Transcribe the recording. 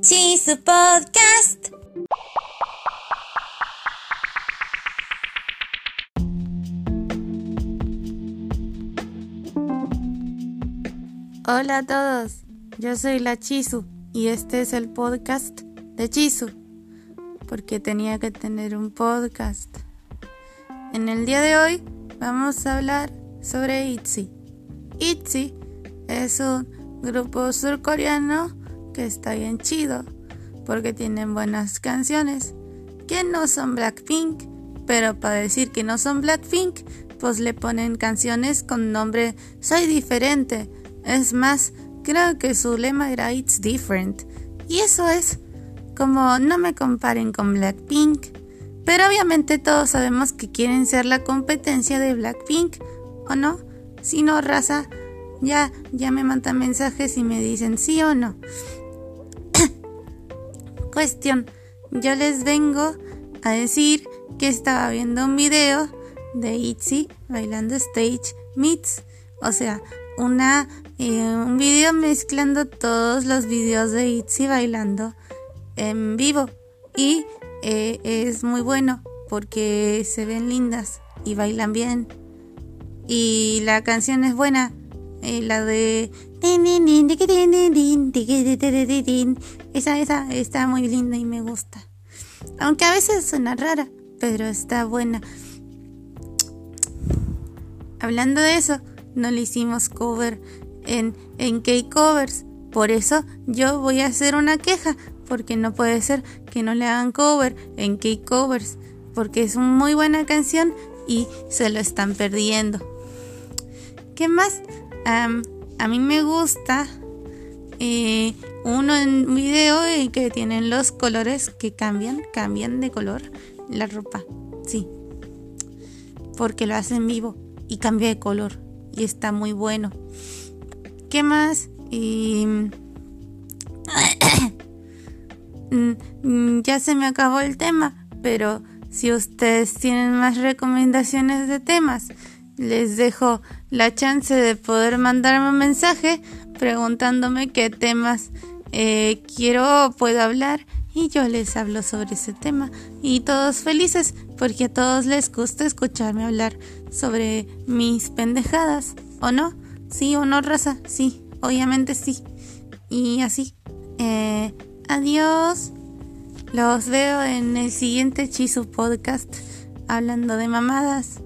Chisu Podcast. Hola a todos, yo soy la Chisu y este es el podcast de Chisu, porque tenía que tener un podcast. En el día de hoy vamos a hablar sobre ITZY. ITZY es un grupo surcoreano que está bien chido porque tienen buenas canciones que no son Blackpink, pero para decir que no son Blackpink, pues le ponen canciones con nombre Soy diferente. Es más, creo que su lema era It's different. Y eso es como no me comparen con Blackpink. Pero obviamente todos sabemos que quieren ser la competencia de Blackpink, ¿o no? Si no, raza, ya, ya me mandan mensajes y me dicen sí o no. Cuestión, yo les vengo a decir que estaba viendo un video de ITZY bailando stage meets, o sea, una eh, un video mezclando todos los videos de ITZY bailando en vivo. Y eh, es muy bueno porque se ven lindas y bailan bien. Y la canción es buena eh, la de esa, esa está muy linda y me gusta. Aunque a veces suena rara, pero está buena. Hablando de eso, no le hicimos cover en, en K-Covers. Por eso yo voy a hacer una queja, porque no puede ser que no le hagan cover en K-Covers, porque es una muy buena canción y se lo están perdiendo. ¿Qué más? A mí me gusta eh, uno en video en que tienen los colores que cambian, cambian de color la ropa. Sí. Porque lo hacen vivo y cambia de color. Y está muy bueno. ¿Qué más? Mm, ya se me acabó el tema, pero si ustedes tienen más recomendaciones de temas, les dejo la chance de poder mandarme un mensaje preguntándome qué temas eh, quiero o puedo hablar. Y yo les hablo sobre ese tema. Y todos felices porque a todos les gusta escucharme hablar sobre mis pendejadas. O no sí o no raza sí obviamente sí. Y así eh, adiós. Los veo en el siguiente Chisu podcast hablando de mamadas